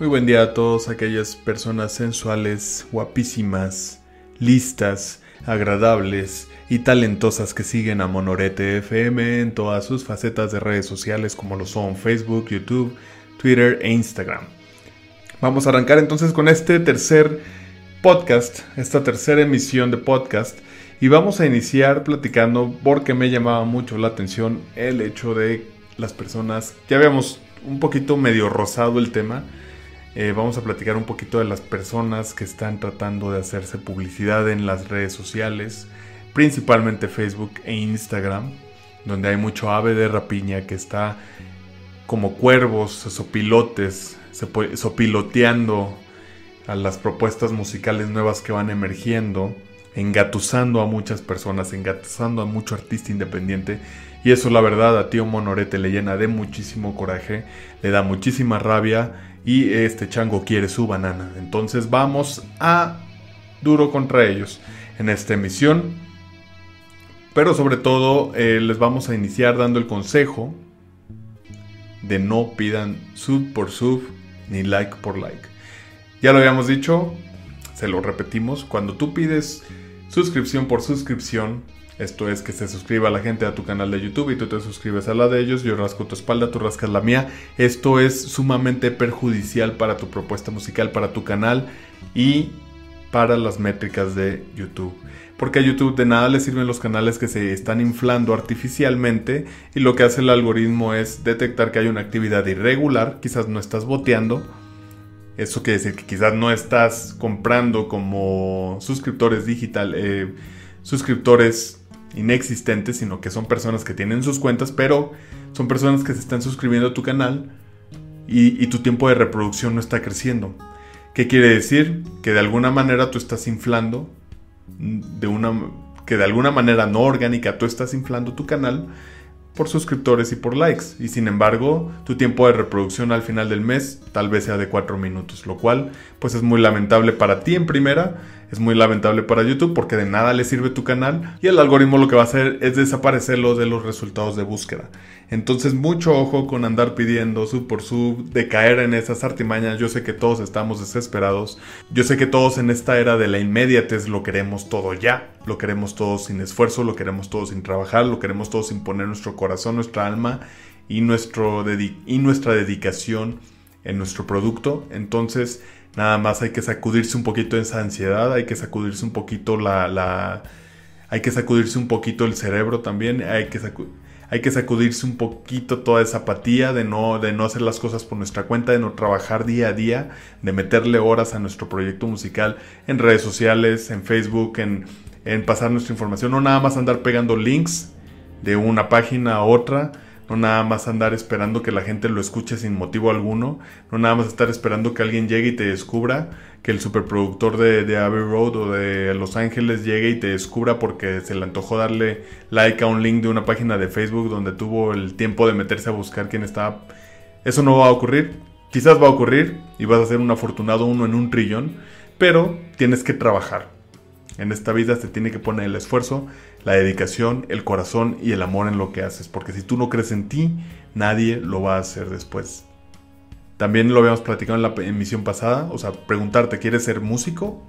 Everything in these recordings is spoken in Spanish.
Muy buen día a todos aquellas personas sensuales, guapísimas, listas, agradables y talentosas que siguen a Monorete FM en todas sus facetas de redes sociales como lo son Facebook, YouTube, Twitter e Instagram. Vamos a arrancar entonces con este tercer podcast, esta tercera emisión de podcast y vamos a iniciar platicando porque me llamaba mucho la atención el hecho de las personas, ya habíamos un poquito medio rosado el tema, eh, vamos a platicar un poquito de las personas que están tratando de hacerse publicidad en las redes sociales, principalmente Facebook e Instagram, donde hay mucho ave de rapiña que está como cuervos, sopilotes, sopiloteando a las propuestas musicales nuevas que van emergiendo, engatusando a muchas personas, engatusando a mucho artista independiente. Y eso la verdad a tío Monorete le llena de muchísimo coraje, le da muchísima rabia y este chango quiere su banana. Entonces vamos a duro contra ellos en esta emisión. Pero sobre todo eh, les vamos a iniciar dando el consejo de no pidan sub por sub ni like por like. Ya lo habíamos dicho, se lo repetimos, cuando tú pides suscripción por suscripción, esto es que se suscriba la gente a tu canal de YouTube y tú te suscribes a la de ellos. Yo rasco tu espalda, tú rascas la mía. Esto es sumamente perjudicial para tu propuesta musical, para tu canal y para las métricas de YouTube. Porque a YouTube de nada le sirven los canales que se están inflando artificialmente y lo que hace el algoritmo es detectar que hay una actividad irregular, quizás no estás boteando. Eso quiere decir que quizás no estás comprando como suscriptores digital, eh, suscriptores inexistentes, sino que son personas que tienen sus cuentas, pero son personas que se están suscribiendo a tu canal y, tu tiempo de reproducción no está creciendo. ¿Qué quiere decir? Que de alguna manera tú estás inflando, de una, que de alguna manera no orgánica tú estás inflando tu canal por suscriptores y por likes. Y sin embargo, tu tiempo de reproducción al final del mes tal vez sea de 4 minutos, lo cual pues es muy lamentable para ti en primera es muy lamentable para YouTube porque de nada le sirve tu canal y el algoritmo lo que va a hacer es desaparecerlo de los resultados de búsqueda. Entonces mucho ojo con andar pidiendo sub por sub, de caer en esas artimañas. Yo sé que todos estamos desesperados. Yo sé que todos en esta era de la inmediatez lo queremos todo ya. Lo queremos todo sin esfuerzo, lo queremos todo sin trabajar, lo queremos todo sin poner nuestro corazón, nuestra alma y, nuestro y nuestra dedicación en nuestro producto. Entonces Nada más hay que sacudirse un poquito esa ansiedad, hay que sacudirse un poquito la... la hay que sacudirse un poquito el cerebro también, hay que, hay que sacudirse un poquito toda esa apatía de no, de no hacer las cosas por nuestra cuenta, de no trabajar día a día, de meterle horas a nuestro proyecto musical en redes sociales, en Facebook, en, en pasar nuestra información, no nada más andar pegando links de una página a otra, no nada más andar esperando que la gente lo escuche sin motivo alguno, no nada más estar esperando que alguien llegue y te descubra, que el superproductor de, de Abbey Road o de Los Ángeles llegue y te descubra porque se le antojó darle like a un link de una página de Facebook donde tuvo el tiempo de meterse a buscar quién estaba. Eso no va a ocurrir, quizás va a ocurrir y vas a ser un afortunado uno en un trillón, pero tienes que trabajar. En esta vida se tiene que poner el esfuerzo, la dedicación, el corazón y el amor en lo que haces, porque si tú no crees en ti, nadie lo va a hacer después. También lo habíamos platicado en la emisión pasada, o sea, preguntarte, ¿quieres ser músico?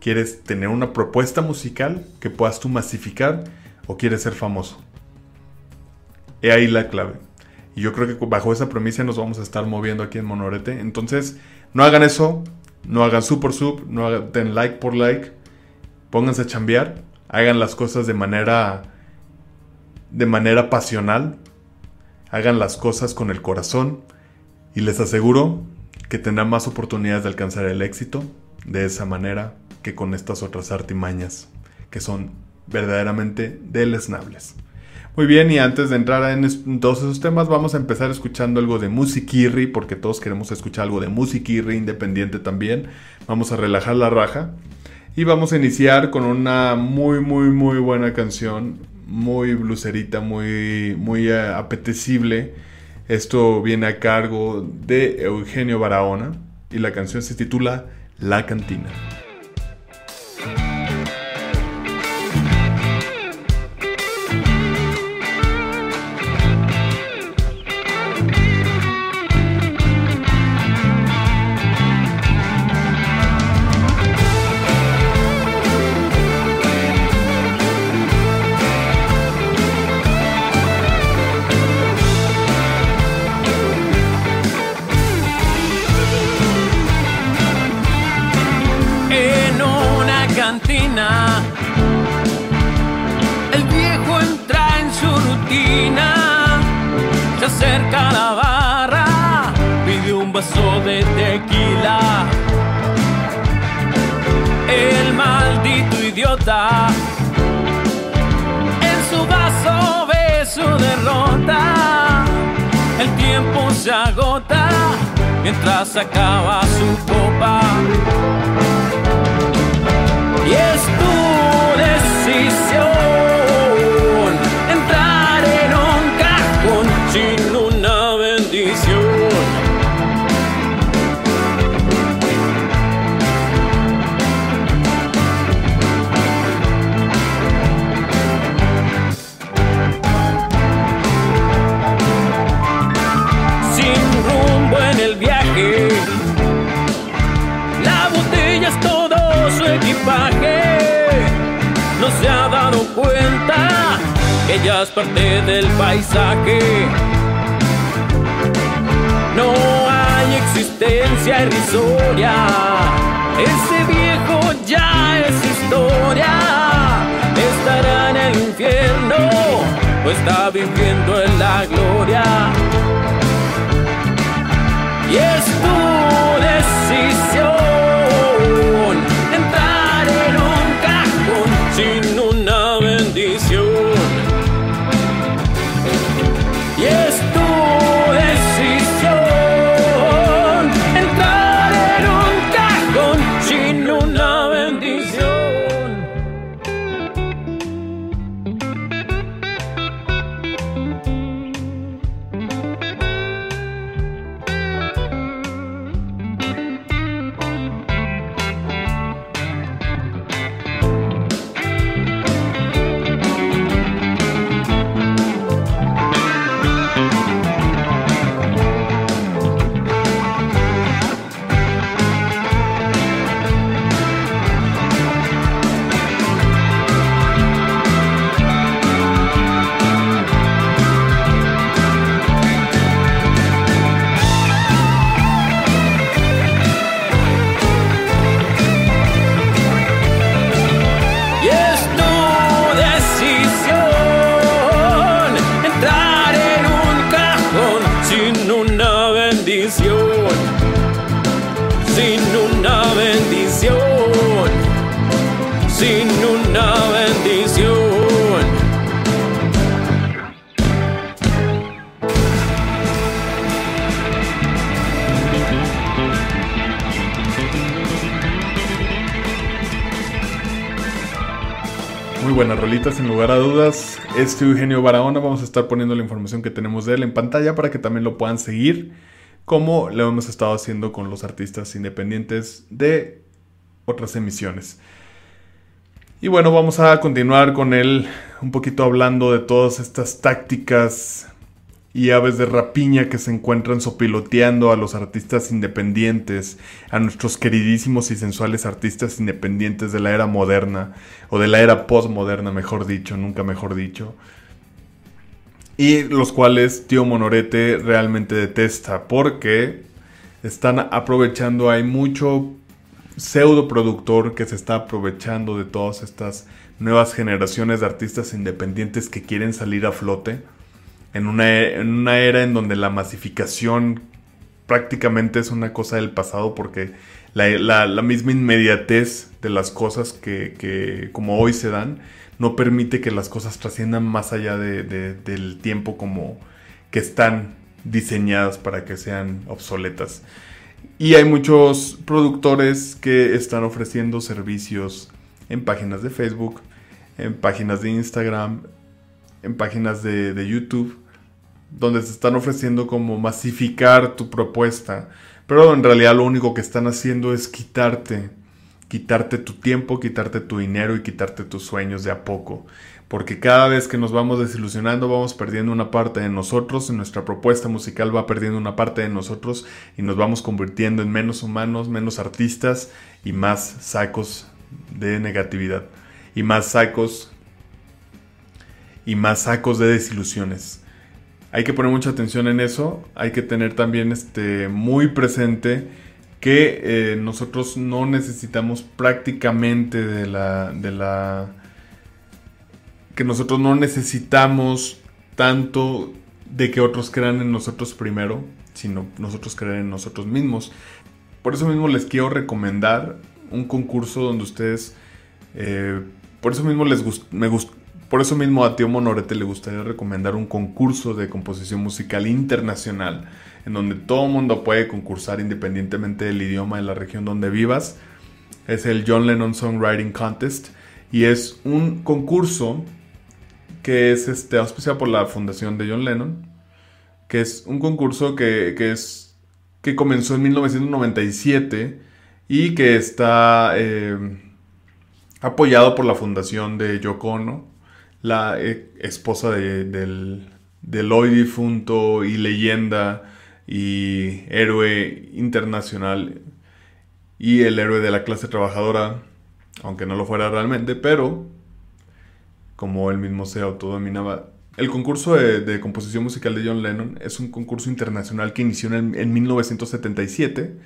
¿Quieres tener una propuesta musical que puedas tú masificar o quieres ser famoso? He ahí la clave. Y yo creo que bajo esa premisa nos vamos a estar moviendo aquí en Monorete. Entonces, no hagan eso, no hagan sub por sub, no hagan like por like pónganse a chambear, hagan las cosas de manera de manera pasional, hagan las cosas con el corazón y les aseguro que tendrán más oportunidades de alcanzar el éxito de esa manera que con estas otras artimañas que son verdaderamente deleznables. Muy bien, y antes de entrar en todos esos temas, vamos a empezar escuchando algo de musiquirri, porque todos queremos escuchar algo de musiquirri independiente también. Vamos a relajar la raja y vamos a iniciar con una muy, muy, muy buena canción, muy blucerita, muy, muy eh, apetecible. Esto viene a cargo de Eugenio Barahona y la canción se titula La Cantina. zasakała suchopa Jest irrisoria, ese viejo ya es historia. Estará en el infierno o está viviendo en la gloria. Y es sin lugar a dudas. Este Eugenio Barahona, vamos a estar poniendo la información que tenemos de él en pantalla para que también lo puedan seguir, como lo hemos estado haciendo con los artistas independientes de otras emisiones. Y bueno, vamos a continuar con él un poquito hablando de todas estas tácticas y aves de rapiña que se encuentran sopiloteando a los artistas independientes, a nuestros queridísimos y sensuales artistas independientes de la era moderna, o de la era postmoderna, mejor dicho, nunca mejor dicho. Y los cuales Tío Monorete realmente detesta, porque están aprovechando, hay mucho pseudo productor que se está aprovechando de todas estas nuevas generaciones de artistas independientes que quieren salir a flote en una, era en donde la masificación prácticamente es una cosa del pasado porque la, misma inmediatez de las cosas que, como hoy se dan no permite que las cosas trasciendan más allá del tiempo como que están diseñadas para que sean obsoletas. Y hay muchos productores que están ofreciendo servicios en páginas de Facebook, en páginas de Instagram, en páginas de YouTube donde se están ofreciendo como masificar tu propuesta, pero en realidad lo único que están haciendo es quitarte, quitarte tu tiempo, quitarte tu dinero y quitarte tus sueños de a poco. Porque cada vez que nos vamos desilusionando vamos perdiendo una parte de nosotros, nuestra propuesta musical va perdiendo una parte de nosotros y nos vamos convirtiendo en menos humanos, menos artistas y más sacos de negatividad. Y más sacos y más sacos de desilusiones hay que poner mucha atención en eso. Hay que tener también este, muy presente que eh, nosotros no necesitamos prácticamente de la, de la... que nosotros no necesitamos tanto de que otros crean en nosotros primero. sino nosotros creer en nosotros mismos. Por eso mismo les quiero recomendar un concurso donde ustedes, eh, por eso mismo les me por eso mismo a Tío Monorete le gustaría recomendar un concurso de composición musical internacional, en donde todo mundo puede concursar independientemente del idioma de la región donde vivas. Es el John Lennon Songwriting Contest y es un concurso que es este, auspiciado por la fundación de John Lennon, que es un concurso que, es, que comenzó en 1997 y que está eh, apoyado por la fundación de Yoko Ono, la eh, esposa de, del, del hoy difunto y leyenda y héroe internacional y el héroe de la clase trabajadora, aunque no lo fuera realmente, pero como él mismo se autodominaba. El concurso de, composición musical de John Lennon es un concurso internacional que inició en, en 1977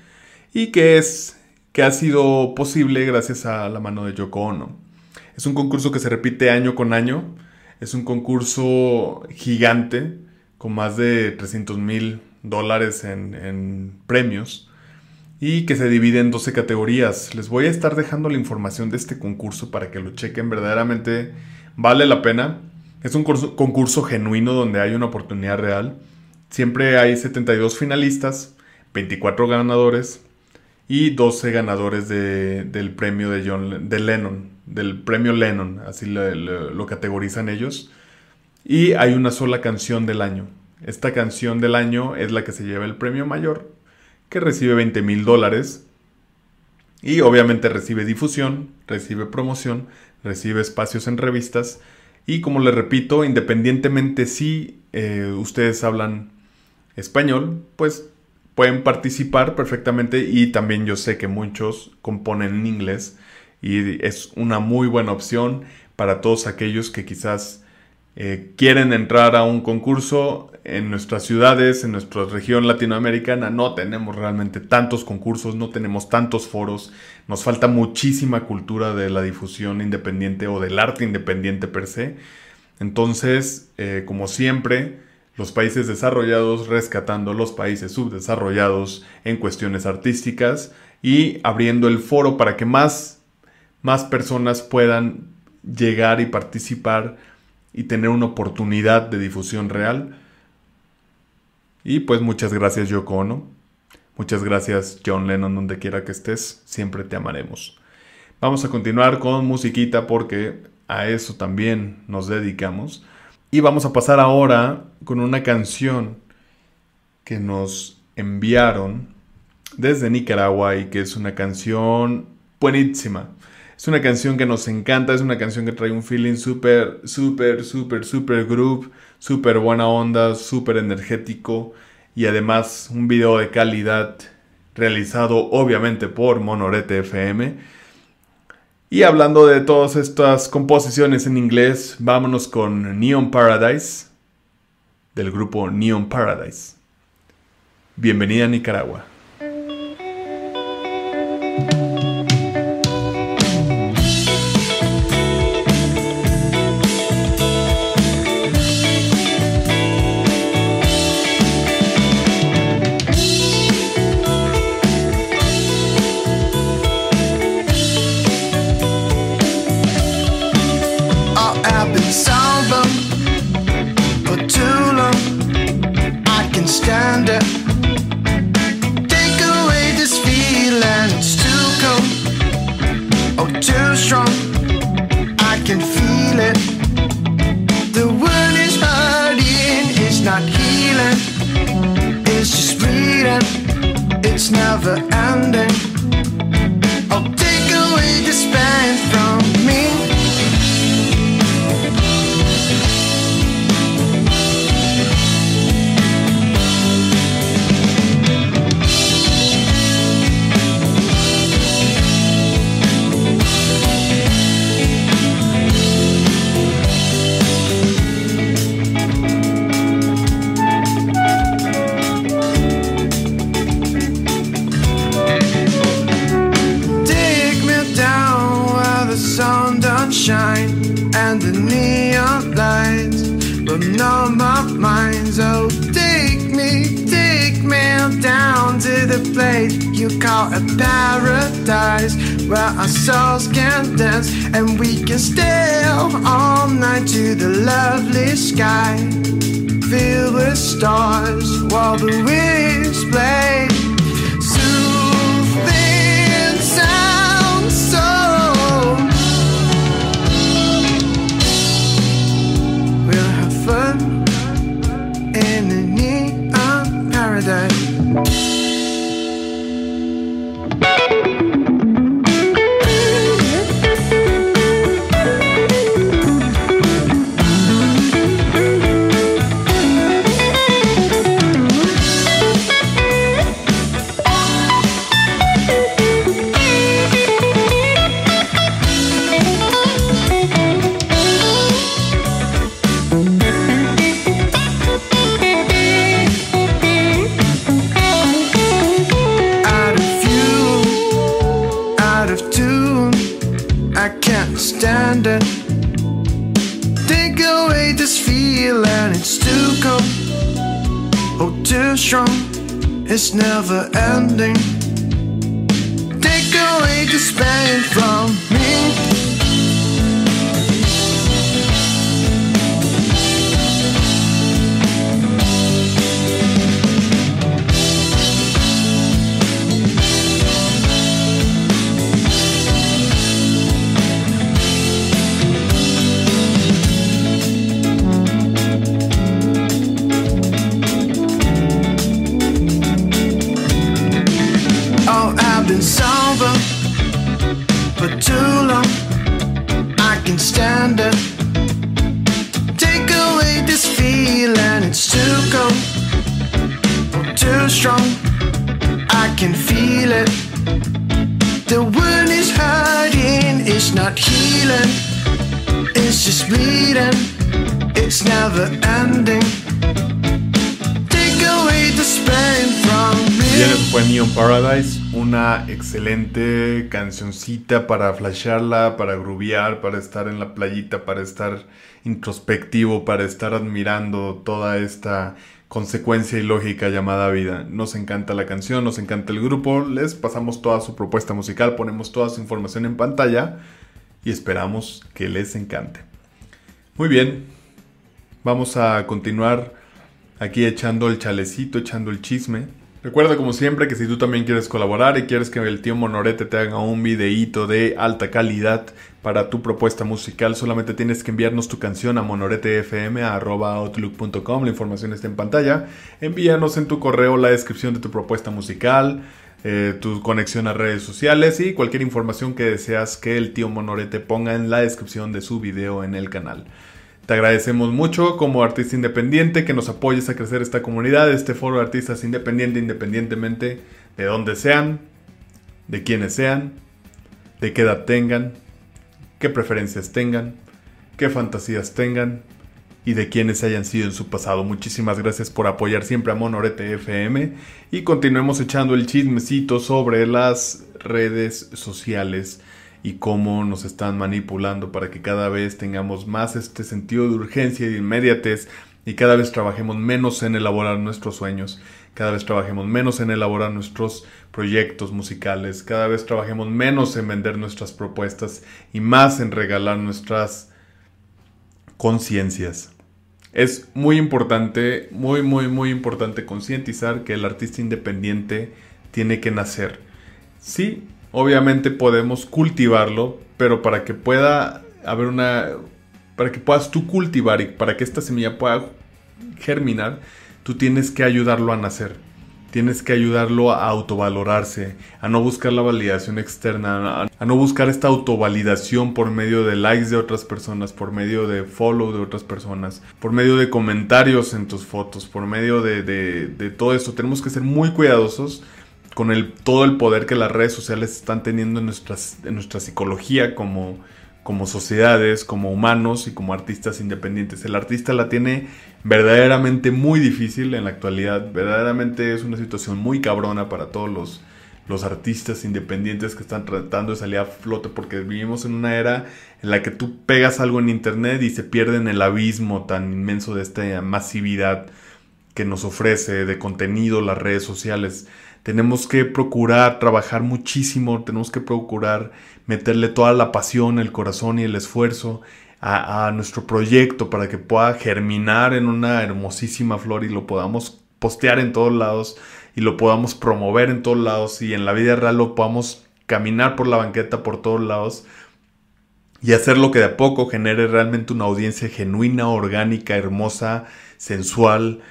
y que, es, que ha sido posible gracias a la mano de Yoko Ono. Es un concurso que se repite año con año. Es un concurso gigante con más de 300 mil dólares en, premios y que se divide en 12 categorías. Les voy a estar dejando la información de este concurso para que lo chequen verdaderamente Vale la pena. Es un concurso genuino donde hay una oportunidad real. Siempre hay 72 finalistas, 24 ganadores y 12 ganadores del premio de, John, de Lennon, del premio Lennon, así lo, categorizan ellos. Y hay una sola canción del año. Esta canción del año es la que se lleva el premio mayor, que recibe 20 mil dólares. Y obviamente recibe difusión, recibe promoción, recibe espacios en revistas y como les repito, independientemente si eh, ustedes hablan español, pues pueden participar perfectamente y también yo sé que muchos componen en inglés y es una muy buena opción para todos aquellos que quizás eh, quieren entrar a un concurso en nuestras ciudades, en nuestra región latinoamericana, no tenemos realmente tantos concursos, no tenemos tantos foros, nos falta muchísima cultura de la difusión independiente o del arte independiente per se. Entonces, eh, como siempre, los países desarrollados rescatando los países subdesarrollados en cuestiones artísticas y abriendo el foro para que más, más personas puedan llegar y participar y tener una oportunidad de difusión real. Y pues muchas gracias Yoko Ono. Muchas gracias John Lennon donde quiera que estés. Siempre te amaremos. Vamos a continuar con musiquita porque a eso también nos dedicamos. Y vamos a pasar ahora con una canción que nos enviaron desde Nicaragua y que es una canción buenísima. Es una canción que nos encanta, es una canción que trae un feeling súper, súper, súper, súper groove, súper buena onda, súper energético y además un video de calidad realizado obviamente por Monorete FM. Y hablando de todas estas composiciones en inglés, vámonos con Neon Paradise del grupo Neon Paradise. Bienvenida a Nicaragua. A paradise where our souls can dance and we can stay all night to the lovely sky filled with stars while the winds play. Bien, eso fue Neon Paradise, una excelente cancioncita para flashearla, para groovear, para estar en la playita, para estar introspectivo, para estar admirando toda esta consecuencia y lógica llamada vida. Nos encanta la canción, nos encanta el grupo, les pasamos toda su propuesta musical, ponemos toda su información en pantalla y esperamos que les encante. Muy bien, vamos a continuar aquí echando el chalecito, echando el chisme. Recuerda como siempre que si tú también quieres colaborar y quieres que el tío Monorete te haga un videíto de alta calidad para tu propuesta musical, solamente tienes que enviarnos tu canción a monoretefm.outlook.com, la información está en pantalla. Envíanos en tu correo la descripción de tu propuesta musical, eh, tu conexión a redes sociales y cualquier información que deseas que el tío Monorete ponga en la descripción de su video en el canal. Te agradecemos mucho como artista independiente que nos apoyes a crecer esta comunidad, este foro de artistas independientes, independientemente de dónde sean, de quiénes sean, de qué edad tengan, qué preferencias tengan, qué fantasías tengan y de quienes hayan sido en su pasado. Muchísimas gracias por apoyar siempre a Monorete FM y continuemos echando el chismecito sobre las redes sociales y cómo nos están manipulando para que cada vez tengamos más este sentido de urgencia y de inmediatez y cada vez trabajemos menos en elaborar nuestros sueños, cada vez trabajemos menos en elaborar nuestros proyectos musicales, cada vez trabajemos menos en vender nuestras propuestas y más en regalar nuestras conciencias. Es muy importante, muy, muy, muy importante concientizar que el artista independiente tiene que nacer. Sí, obviamente podemos cultivarlo, pero para que pueda haber una. para que puedas tú cultivar y para que esta semilla pueda germinar, tú tienes que ayudarlo a nacer. Tienes que ayudarlo a autovalorarse, a no buscar la validación externa, a, no buscar esta autovalidación por medio de likes de otras personas, por medio de follow de otras personas, por medio de comentarios en tus fotos, por medio de, de, de todo esto. Tenemos que ser muy cuidadosos con el, todo el poder que las redes sociales están teniendo en, nuestras, en nuestra psicología como, como sociedades, como humanos y como artistas independientes. El artista la tiene verdaderamente muy difícil en la actualidad, verdaderamente es una situación muy cabrona para todos los, los artistas independientes que están tratando de salir a flote porque vivimos en una era en la que tú pegas algo en internet y se pierde en el abismo tan inmenso de esta masividad que nos ofrece de contenido las redes sociales. Tenemos que procurar trabajar muchísimo, tenemos que procurar meterle toda la pasión, el corazón y el esfuerzo a, nuestro proyecto para que pueda germinar en una hermosísima flor y lo podamos postear en todos lados y lo podamos promover en todos lados y en la vida real lo podamos caminar por la banqueta por todos lados y hacer lo que de a poco genere realmente una audiencia genuina, orgánica, hermosa, sensual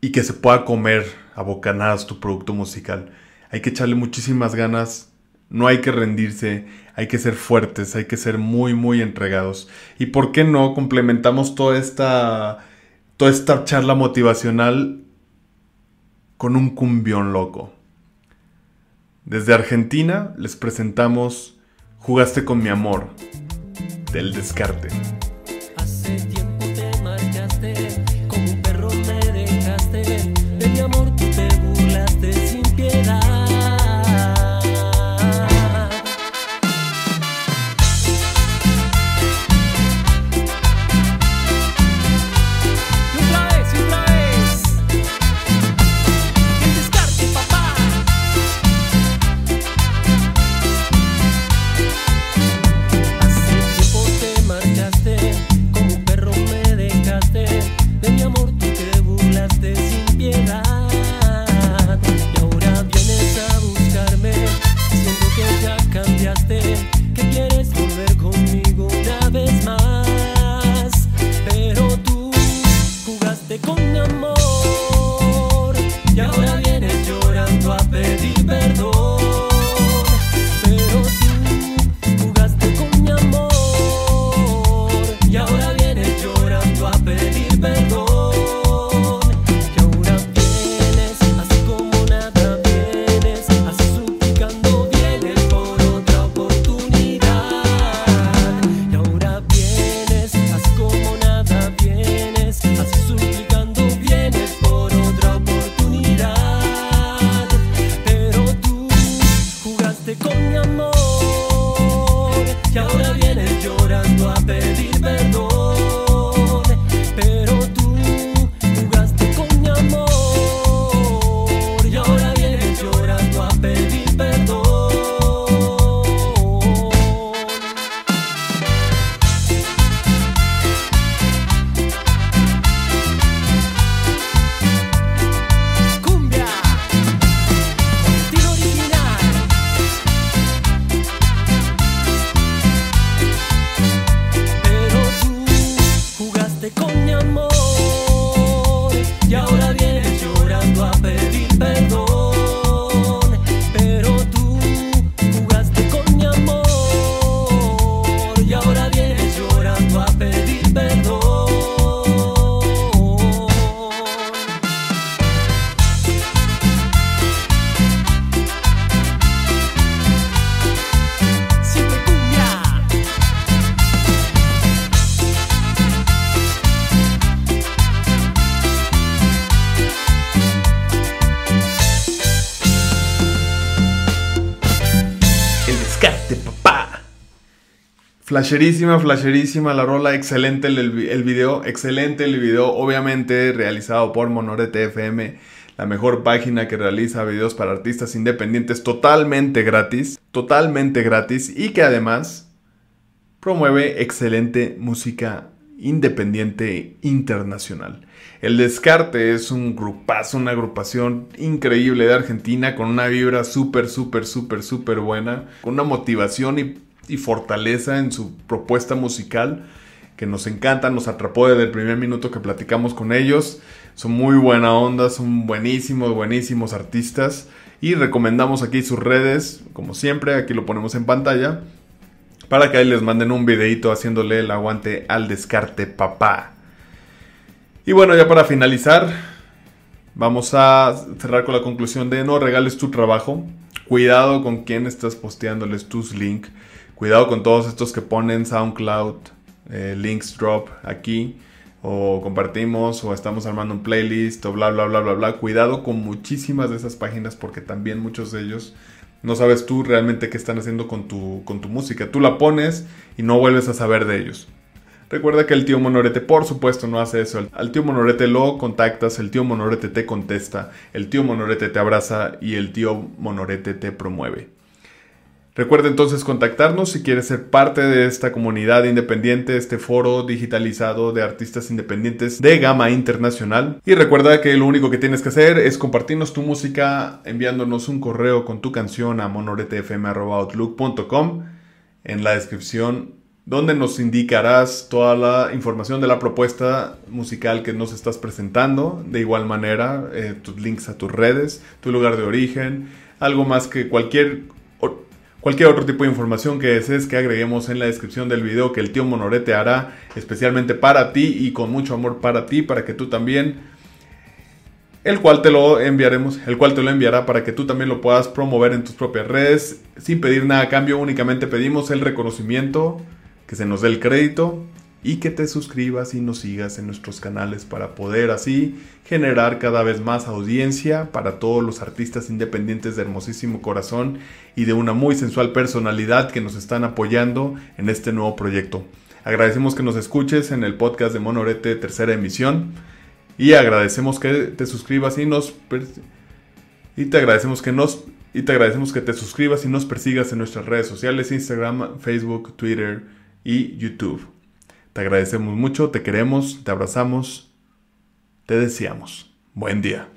y que se pueda comer a bocanadas tu producto musical. Hay que echarle muchísimas ganas, no hay que rendirse, hay que ser fuertes, hay que ser muy, muy entregados. ¿Y por qué no complementamos toda esta, toda esta charla motivacional con un cumbión loco? Desde Argentina les presentamos Jugaste con mi amor, del descarte. Flasherísima, flasherísima la rola, excelente el, video, excelente el video, obviamente realizado por Monorete FM, la mejor página que realiza videos para artistas independientes totalmente gratis, totalmente gratis y que además promueve excelente música independiente internacional. El Descarte es un grupazo, una agrupación increíble de Argentina con una vibra súper, súper, súper, súper buena, con una motivación y y fortaleza en su propuesta musical que nos encanta, nos atrapó desde el primer minuto que platicamos con ellos. Son muy buena onda, son buenísimos, buenísimos artistas. Y recomendamos aquí sus redes, como siempre, aquí lo ponemos en pantalla, para que ahí les manden un videito haciéndole el aguante al descarte papá. Y bueno, ya para finalizar, vamos a cerrar con la conclusión de no regales tu trabajo. Cuidado con quién estás posteándoles tus links Cuidado con todos estos que ponen SoundCloud, eh, links drop aquí, o compartimos, o estamos armando un playlist, o bla, bla, bla, bla, bla. Cuidado con muchísimas de esas páginas porque también muchos de ellos no sabes tú realmente qué están haciendo con tu, con tu música. Tú la pones y no vuelves a saber de ellos. Recuerda que el tío Monorete, por supuesto, no hace eso. Al tío Monorete lo contactas, el tío Monorete te contesta, el tío Monorete te abraza y el tío Monorete te promueve. Recuerda entonces contactarnos si quieres ser parte de esta comunidad independiente, este foro digitalizado de artistas independientes de gama internacional. Y recuerda que lo único que tienes que hacer es compartirnos tu música enviándonos un correo con tu canción a monoretefm.outlook.com en la descripción donde nos indicarás toda la información de la propuesta musical que nos estás presentando. De igual manera, eh, tus links a tus redes, tu lugar de origen, algo más que cualquier Cualquier otro tipo de información que desees que agreguemos en la descripción del video que el tío Monorete hará especialmente para ti y con mucho amor para ti, para que tú también, el cual te lo enviaremos, el cual te lo enviará para que tú también lo puedas promover en tus propias redes. Sin pedir nada a cambio, únicamente pedimos el reconocimiento, que se nos dé el crédito y que te suscribas y nos sigas en nuestros canales para poder así generar cada vez más audiencia para todos los artistas independientes de hermosísimo corazón y de una muy sensual personalidad que nos están apoyando en este nuevo proyecto. Agradecemos que nos escuches en el podcast de Monorete tercera emisión y agradecemos que te suscribas y nos y te agradecemos que nos y te agradecemos que te suscribas y nos persigas en nuestras redes sociales, Instagram, Facebook, Twitter y YouTube. Te agradecemos mucho, te queremos, te abrazamos, te deseamos. Buen día.